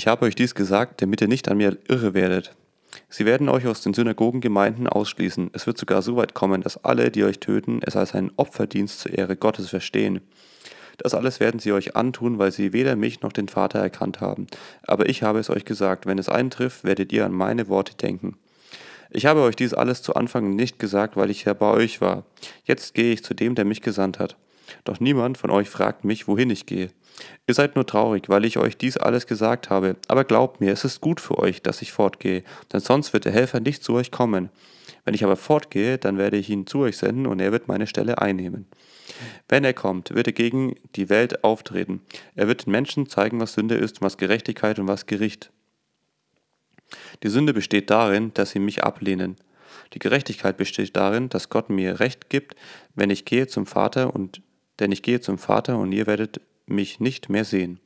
Ich habe euch dies gesagt, damit ihr nicht an mir irre werdet. Sie werden euch aus den Synagogengemeinden ausschließen. Es wird sogar so weit kommen, dass alle, die euch töten, es als einen Opferdienst zur Ehre Gottes verstehen. Das alles werden sie euch antun, weil sie weder mich noch den Vater erkannt haben. Aber ich habe es euch gesagt, wenn es eintrifft, werdet ihr an meine Worte denken. Ich habe euch dies alles zu Anfang nicht gesagt, weil ich ja bei euch war. Jetzt gehe ich zu dem, der mich gesandt hat. Doch niemand von euch fragt mich, wohin ich gehe. Ihr seid nur traurig, weil ich euch dies alles gesagt habe. Aber glaubt mir, es ist gut für euch, dass ich fortgehe, denn sonst wird der Helfer nicht zu euch kommen. Wenn ich aber fortgehe, dann werde ich ihn zu euch senden und er wird meine Stelle einnehmen. Wenn er kommt, wird er gegen die Welt auftreten. Er wird den Menschen zeigen, was Sünde ist, was Gerechtigkeit und was Gericht. Die Sünde besteht darin, dass sie mich ablehnen. Die Gerechtigkeit besteht darin, dass Gott mir Recht gibt, wenn ich gehe zum Vater und denn ich gehe zum Vater und ihr werdet mich nicht mehr sehen.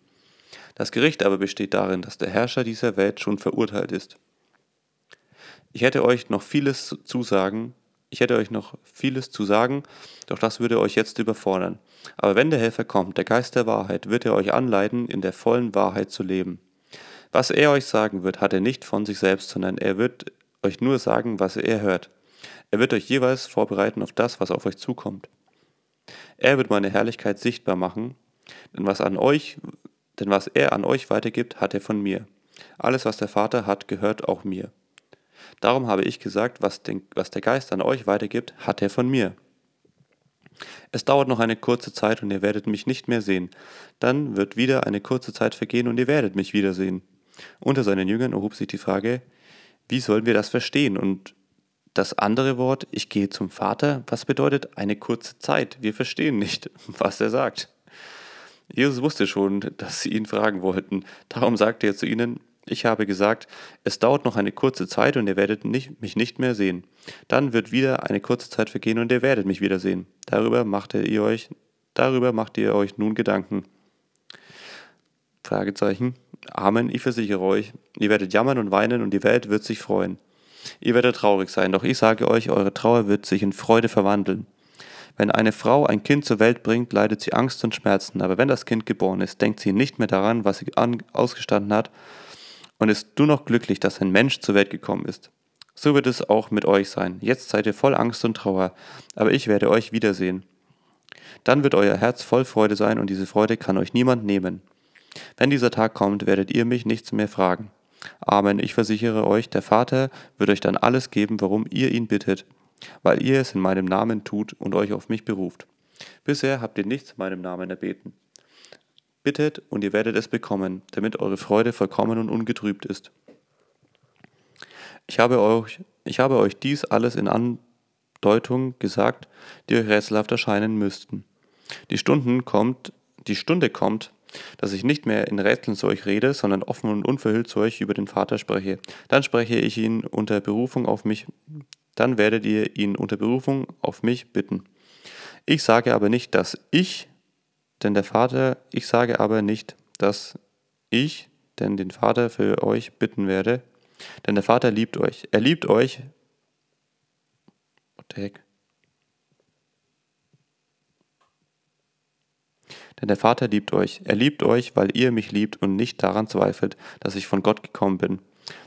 Das Gericht aber besteht darin, dass der Herrscher dieser Welt schon verurteilt ist. Ich hätte euch noch vieles zu sagen, ich hätte euch noch vieles zu sagen, doch das würde euch jetzt überfordern. Aber wenn der Helfer kommt, der Geist der Wahrheit, wird er euch anleiten, in der vollen Wahrheit zu leben. Was er euch sagen wird, hat er nicht von sich selbst, sondern er wird euch nur sagen, was er hört. Er wird euch jeweils vorbereiten auf das, was auf euch zukommt. Er wird meine Herrlichkeit sichtbar machen, denn was an euch, denn was er an euch weitergibt, hat er von mir. Alles, was der Vater hat, gehört auch mir. Darum habe ich gesagt, was, den, was der Geist an euch weitergibt, hat er von mir. Es dauert noch eine kurze Zeit und ihr werdet mich nicht mehr sehen. Dann wird wieder eine kurze Zeit vergehen und ihr werdet mich wiedersehen. Unter seinen Jüngern erhob sich die Frage, wie sollen wir das verstehen? Und das andere Wort, ich gehe zum Vater, was bedeutet eine kurze Zeit? Wir verstehen nicht, was er sagt. Jesus wusste schon, dass sie ihn fragen wollten. Darum sagte er zu ihnen, ich habe gesagt, es dauert noch eine kurze Zeit und ihr werdet nicht, mich nicht mehr sehen. Dann wird wieder eine kurze Zeit vergehen und ihr werdet mich wiedersehen. Darüber macht ihr euch, darüber macht ihr euch nun Gedanken. Fragezeichen. Amen, ich versichere euch, ihr werdet jammern und weinen und die Welt wird sich freuen. Ihr werdet traurig sein, doch ich sage euch, eure Trauer wird sich in Freude verwandeln. Wenn eine Frau ein Kind zur Welt bringt, leidet sie Angst und Schmerzen, aber wenn das Kind geboren ist, denkt sie nicht mehr daran, was sie ausgestanden hat, und ist nur noch glücklich, dass ein Mensch zur Welt gekommen ist. So wird es auch mit euch sein. Jetzt seid ihr voll Angst und Trauer, aber ich werde euch wiedersehen. Dann wird euer Herz voll Freude sein und diese Freude kann euch niemand nehmen. Wenn dieser Tag kommt, werdet ihr mich nichts mehr fragen. Amen, ich versichere euch, der Vater wird euch dann alles geben, warum ihr ihn bittet, weil ihr es in meinem Namen tut und euch auf mich beruft. Bisher habt ihr nichts in meinem Namen erbeten. Bittet und ihr werdet es bekommen, damit eure Freude vollkommen und ungetrübt ist. Ich habe euch, ich habe euch dies alles in Andeutung gesagt, die euch rätselhaft erscheinen müssten. Die Stunden kommt, die Stunde kommt, dass ich nicht mehr in Rätseln zu euch rede, sondern offen und unverhüllt zu euch über den Vater spreche. Dann spreche ich ihn unter Berufung auf mich, dann werdet ihr ihn unter Berufung auf mich bitten. Ich sage aber nicht, dass ich denn der Vater, ich sage aber nicht, dass ich denn den Vater für euch bitten werde, denn der Vater liebt euch. Er liebt euch. What the heck? Denn der Vater liebt euch. Er liebt euch, weil ihr mich liebt und nicht daran zweifelt, dass ich von Gott gekommen bin.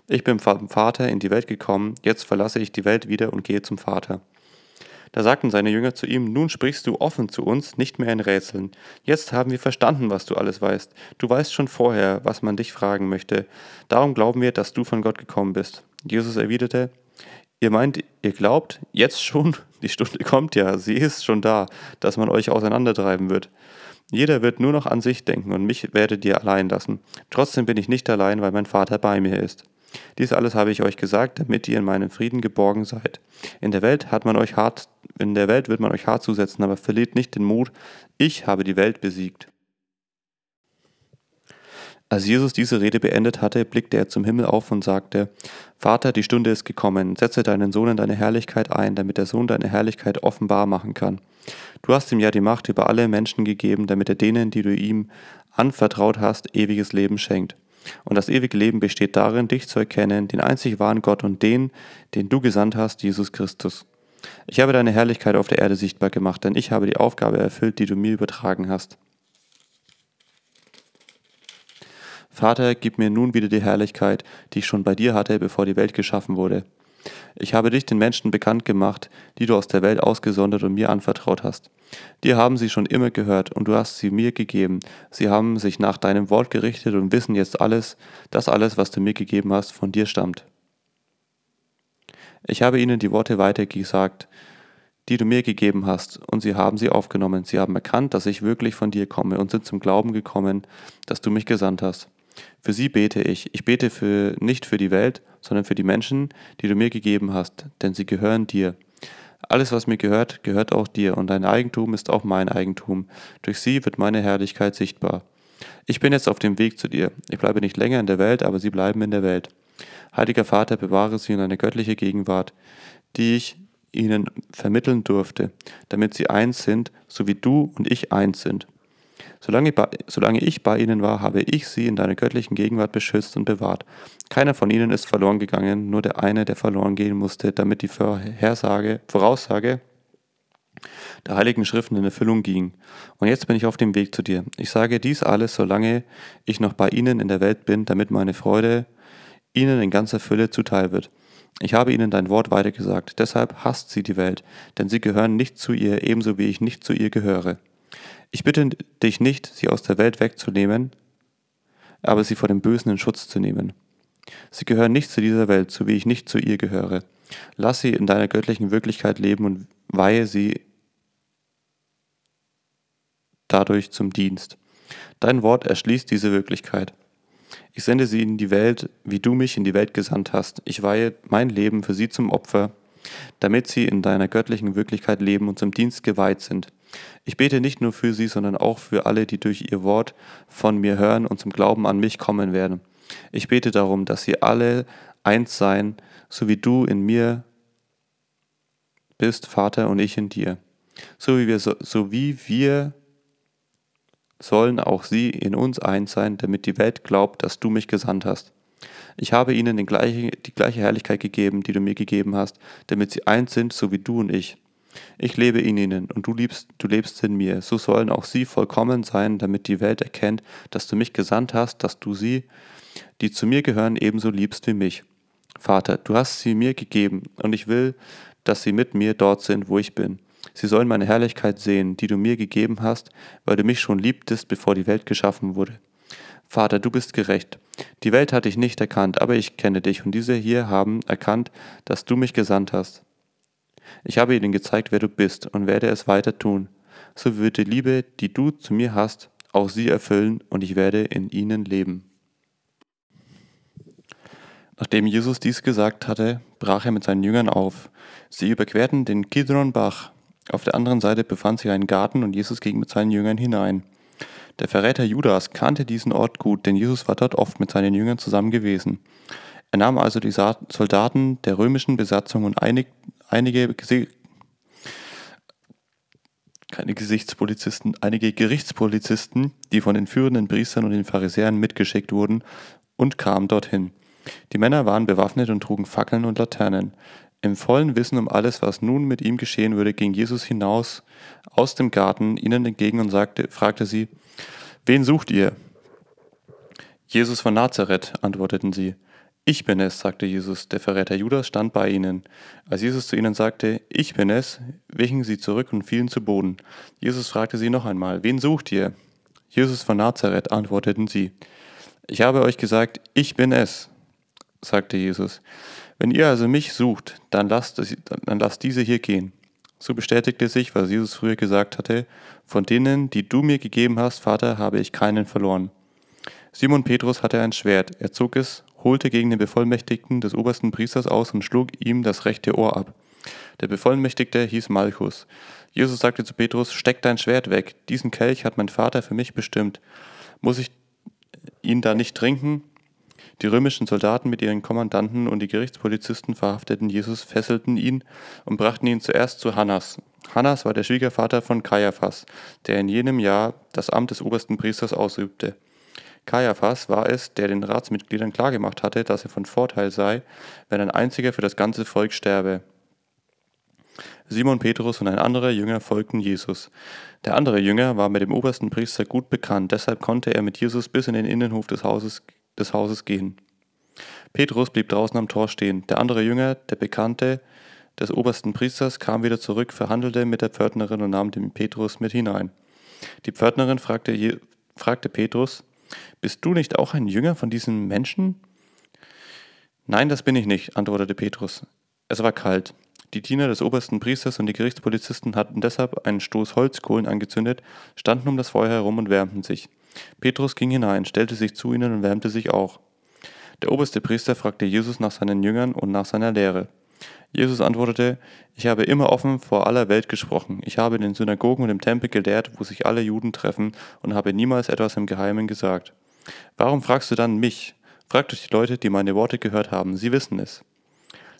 Ich bin vom Vater in die Welt gekommen, jetzt verlasse ich die Welt wieder und gehe zum Vater. Da sagten seine Jünger zu ihm, nun sprichst du offen zu uns, nicht mehr in Rätseln. Jetzt haben wir verstanden, was du alles weißt. Du weißt schon vorher, was man dich fragen möchte. Darum glauben wir, dass du von Gott gekommen bist. Jesus erwiderte, ihr meint, ihr glaubt, jetzt schon? Die Stunde kommt ja, sie ist schon da, dass man euch auseinandertreiben wird. Jeder wird nur noch an sich denken und mich werdet ihr allein lassen. Trotzdem bin ich nicht allein, weil mein Vater bei mir ist. Dies alles habe ich euch gesagt, damit ihr in meinem Frieden geborgen seid. In der Welt hat man euch hart, in der Welt wird man euch hart zusetzen, aber verliert nicht den Mut. Ich habe die Welt besiegt. Als Jesus diese Rede beendet hatte, blickte er zum Himmel auf und sagte, Vater, die Stunde ist gekommen, setze deinen Sohn in deine Herrlichkeit ein, damit der Sohn deine Herrlichkeit offenbar machen kann. Du hast ihm ja die Macht über alle Menschen gegeben, damit er denen, die du ihm anvertraut hast, ewiges Leben schenkt. Und das ewige Leben besteht darin, dich zu erkennen, den einzig wahren Gott und den, den du gesandt hast, Jesus Christus. Ich habe deine Herrlichkeit auf der Erde sichtbar gemacht, denn ich habe die Aufgabe erfüllt, die du mir übertragen hast. Vater, gib mir nun wieder die Herrlichkeit, die ich schon bei dir hatte, bevor die Welt geschaffen wurde. Ich habe dich den Menschen bekannt gemacht, die du aus der Welt ausgesondert und mir anvertraut hast. Dir haben sie schon immer gehört, und du hast sie mir gegeben. Sie haben sich nach deinem Wort gerichtet und wissen jetzt alles, dass alles, was du mir gegeben hast, von dir stammt. Ich habe ihnen die Worte weitergesagt, die du mir gegeben hast, und sie haben sie aufgenommen. Sie haben erkannt, dass ich wirklich von dir komme und sind zum Glauben gekommen, dass du mich gesandt hast. Für sie bete ich. Ich bete für, nicht für die Welt, sondern für die Menschen, die du mir gegeben hast, denn sie gehören dir. Alles, was mir gehört, gehört auch dir, und dein Eigentum ist auch mein Eigentum. Durch sie wird meine Herrlichkeit sichtbar. Ich bin jetzt auf dem Weg zu dir. Ich bleibe nicht länger in der Welt, aber sie bleiben in der Welt. Heiliger Vater, bewahre sie in eine göttliche Gegenwart, die ich ihnen vermitteln durfte, damit sie eins sind, so wie du und ich eins sind. Solange, solange ich bei ihnen war, habe ich sie in deiner göttlichen Gegenwart beschützt und bewahrt. Keiner von ihnen ist verloren gegangen, nur der eine, der verloren gehen musste, damit die Vorhersage, Voraussage der heiligen Schriften in Erfüllung ging. Und jetzt bin ich auf dem Weg zu dir. Ich sage dies alles, solange ich noch bei ihnen in der Welt bin, damit meine Freude ihnen in ganzer Fülle zuteil wird. Ich habe ihnen dein Wort weitergesagt, deshalb hasst sie die Welt, denn sie gehören nicht zu ihr, ebenso wie ich nicht zu ihr gehöre. Ich bitte dich nicht, sie aus der Welt wegzunehmen, aber sie vor dem Bösen in Schutz zu nehmen. Sie gehören nicht zu dieser Welt, so wie ich nicht zu ihr gehöre. Lass sie in deiner göttlichen Wirklichkeit leben und weihe sie dadurch zum Dienst. Dein Wort erschließt diese Wirklichkeit. Ich sende sie in die Welt, wie du mich in die Welt gesandt hast. Ich weihe mein Leben für sie zum Opfer, damit sie in deiner göttlichen Wirklichkeit leben und zum Dienst geweiht sind. Ich bete nicht nur für sie, sondern auch für alle, die durch ihr Wort von mir hören und zum Glauben an mich kommen werden. Ich bete darum, dass sie alle eins seien, so wie du in mir bist, Vater, und ich in dir. So wie wir, so, wie wir sollen auch sie in uns eins sein, damit die Welt glaubt, dass du mich gesandt hast. Ich habe ihnen gleiche, die gleiche Herrlichkeit gegeben, die du mir gegeben hast, damit sie eins sind, so wie du und ich. Ich lebe in ihnen und du, liebst, du lebst in mir. So sollen auch sie vollkommen sein, damit die Welt erkennt, dass du mich gesandt hast, dass du sie, die zu mir gehören, ebenso liebst wie mich. Vater, du hast sie mir gegeben und ich will, dass sie mit mir dort sind, wo ich bin. Sie sollen meine Herrlichkeit sehen, die du mir gegeben hast, weil du mich schon liebtest, bevor die Welt geschaffen wurde. Vater, du bist gerecht. Die Welt hat dich nicht erkannt, aber ich kenne dich, und diese hier haben erkannt, dass du mich gesandt hast. Ich habe ihnen gezeigt, wer du bist, und werde es weiter tun. So wird die Liebe, die du zu mir hast, auch sie erfüllen, und ich werde in ihnen leben. Nachdem Jesus dies gesagt hatte, brach er mit seinen Jüngern auf. Sie überquerten den Kidronbach. Auf der anderen Seite befand sich ein Garten und Jesus ging mit seinen Jüngern hinein. Der Verräter Judas kannte diesen Ort gut, denn Jesus war dort oft mit seinen Jüngern zusammen gewesen. Er nahm also die Soldaten der römischen Besatzung und einig, einige keine Gesichtspolizisten, einige Gerichtspolizisten, die von den führenden Priestern und den Pharisäern mitgeschickt wurden, und kam dorthin. Die Männer waren bewaffnet und trugen Fackeln und Laternen. Im vollen Wissen um alles, was nun mit ihm geschehen würde, ging Jesus hinaus aus dem Garten ihnen entgegen und sagte, fragte sie, Wen sucht ihr? Jesus von Nazareth, antworteten sie. Ich bin es, sagte Jesus. Der Verräter Judas stand bei ihnen. Als Jesus zu ihnen sagte, Ich bin es, wichen sie zurück und fielen zu Boden. Jesus fragte sie noch einmal, Wen sucht ihr? Jesus von Nazareth, antworteten sie. Ich habe euch gesagt, ich bin es, sagte Jesus. Wenn ihr also mich sucht, dann lasst, dann lasst diese hier gehen. So bestätigte sich, was Jesus früher gesagt hatte, von denen, die du mir gegeben hast, Vater, habe ich keinen verloren. Simon Petrus hatte ein Schwert, er zog es holte gegen den Bevollmächtigten des obersten Priesters aus und schlug ihm das rechte Ohr ab. Der Bevollmächtigte hieß Malchus. Jesus sagte zu Petrus, steck dein Schwert weg, diesen Kelch hat mein Vater für mich bestimmt. Muss ich ihn da nicht trinken? Die römischen Soldaten mit ihren Kommandanten und die Gerichtspolizisten verhafteten Jesus, fesselten ihn und brachten ihn zuerst zu Hannas. Hannas war der Schwiegervater von Kaiaphas, der in jenem Jahr das Amt des obersten Priesters ausübte. Kaiaphas war es, der den Ratsmitgliedern klargemacht hatte, dass er von Vorteil sei, wenn ein einziger für das ganze Volk sterbe. Simon Petrus und ein anderer Jünger folgten Jesus. Der andere Jünger war mit dem obersten Priester gut bekannt, deshalb konnte er mit Jesus bis in den Innenhof des Hauses, des Hauses gehen. Petrus blieb draußen am Tor stehen. Der andere Jünger, der Bekannte des obersten Priesters, kam wieder zurück, verhandelte mit der Pförtnerin und nahm den Petrus mit hinein. Die Pförtnerin fragte, fragte Petrus, Bist du nicht auch ein Jünger von diesen Menschen? Nein, das bin ich nicht, antwortete Petrus. Es war kalt. Die Diener des obersten Priesters und die Gerichtspolizisten hatten deshalb einen Stoß Holzkohlen angezündet, standen um das Feuer herum und wärmten sich. Petrus ging hinein, stellte sich zu ihnen und wärmte sich auch. Der oberste Priester fragte Jesus nach seinen Jüngern und nach seiner Lehre. Jesus antwortete, ich habe immer offen vor aller Welt gesprochen. Ich habe in den Synagogen und im Tempel gelehrt, wo sich alle Juden treffen, und habe niemals etwas im Geheimen gesagt. Warum fragst du dann mich? Fragt euch die Leute, die meine Worte gehört haben, sie wissen es.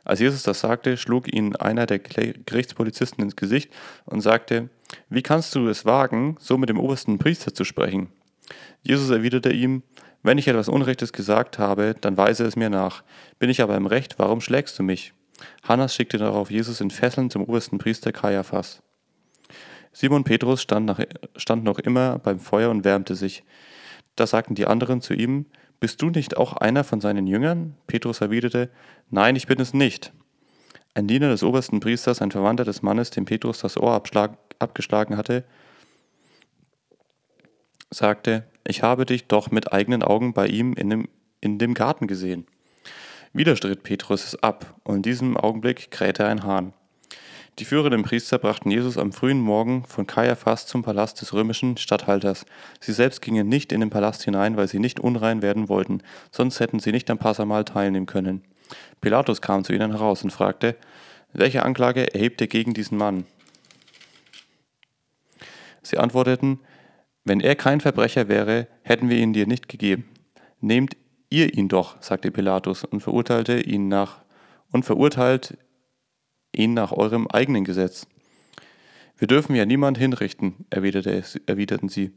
Als Jesus das sagte, schlug ihn einer der Gerichtspolizisten ins Gesicht und sagte, wie kannst du es wagen, so mit dem obersten Priester zu sprechen? Jesus erwiderte ihm, wenn ich etwas Unrechtes gesagt habe, dann weise es mir nach. Bin ich aber im Recht, warum schlägst du mich? Hannas schickte darauf Jesus in Fesseln zum obersten Priester Kaiaphas. Simon Petrus stand, nach, stand noch immer beim Feuer und wärmte sich. Da sagten die anderen zu ihm, bist du nicht auch einer von seinen Jüngern? Petrus erwiderte, Nein, ich bin es nicht. Ein Diener des obersten Priesters, ein Verwandter des Mannes, dem Petrus das Ohr abgeschlagen hatte, sagte, ich habe dich doch mit eigenen Augen bei ihm in dem, in dem Garten gesehen. Wieder stritt Petrus es ab, und in diesem Augenblick krähte ein Hahn. Die führenden Priester brachten Jesus am frühen Morgen von Kaiaphas zum Palast des römischen Statthalters. Sie selbst gingen nicht in den Palast hinein, weil sie nicht unrein werden wollten, sonst hätten sie nicht am Passamal teilnehmen können. Pilatus kam zu ihnen heraus und fragte, welche Anklage erhebt ihr gegen diesen Mann? Sie antworteten, wenn er kein Verbrecher wäre, hätten wir ihn dir nicht gegeben. Nehmt ihr ihn doch, sagte Pilatus und verurteilte ihn nach und verurteilt ihn nach eurem eigenen Gesetz. Wir dürfen ja niemand hinrichten, erwiderte, erwiderten sie.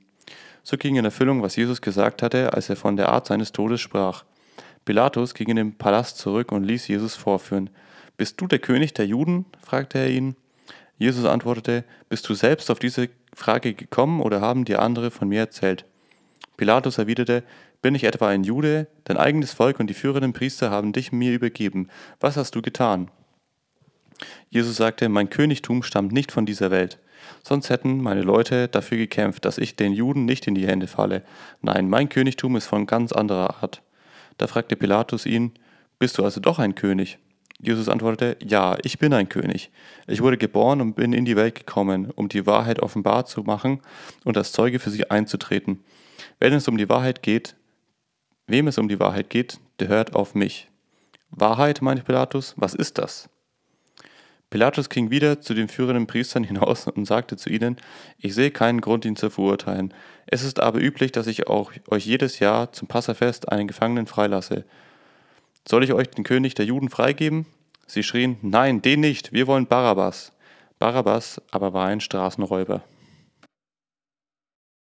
So ging in Erfüllung, was Jesus gesagt hatte, als er von der Art seines Todes sprach. Pilatus ging in den Palast zurück und ließ Jesus vorführen. Bist du der König der Juden? fragte er ihn. Jesus antwortete, Bist du selbst auf diese Frage gekommen oder haben dir andere von mir erzählt? Pilatus erwiderte, Bin ich etwa ein Jude? Dein eigenes Volk und die führenden Priester haben dich mir übergeben. Was hast du getan? Jesus sagte, mein Königtum stammt nicht von dieser Welt. Sonst hätten meine Leute dafür gekämpft, dass ich den Juden nicht in die Hände falle. Nein, mein Königtum ist von ganz anderer Art. Da fragte Pilatus ihn, Bist du also doch ein König? Jesus antwortete, Ja, ich bin ein König. Ich wurde geboren und bin in die Welt gekommen, um die Wahrheit offenbar zu machen und als Zeuge für sie einzutreten. Wenn es um die Wahrheit geht, wem es um die Wahrheit geht, der hört auf mich. Wahrheit, meinte Pilatus, was ist das? Pilatus ging wieder zu den führenden Priestern hinaus und sagte zu ihnen, ich sehe keinen Grund, ihn zu verurteilen. Es ist aber üblich, dass ich auch euch jedes Jahr zum Passafest einen Gefangenen freilasse. Soll ich euch den König der Juden freigeben? Sie schrien, nein, den nicht, wir wollen Barabbas. Barabbas aber war ein Straßenräuber.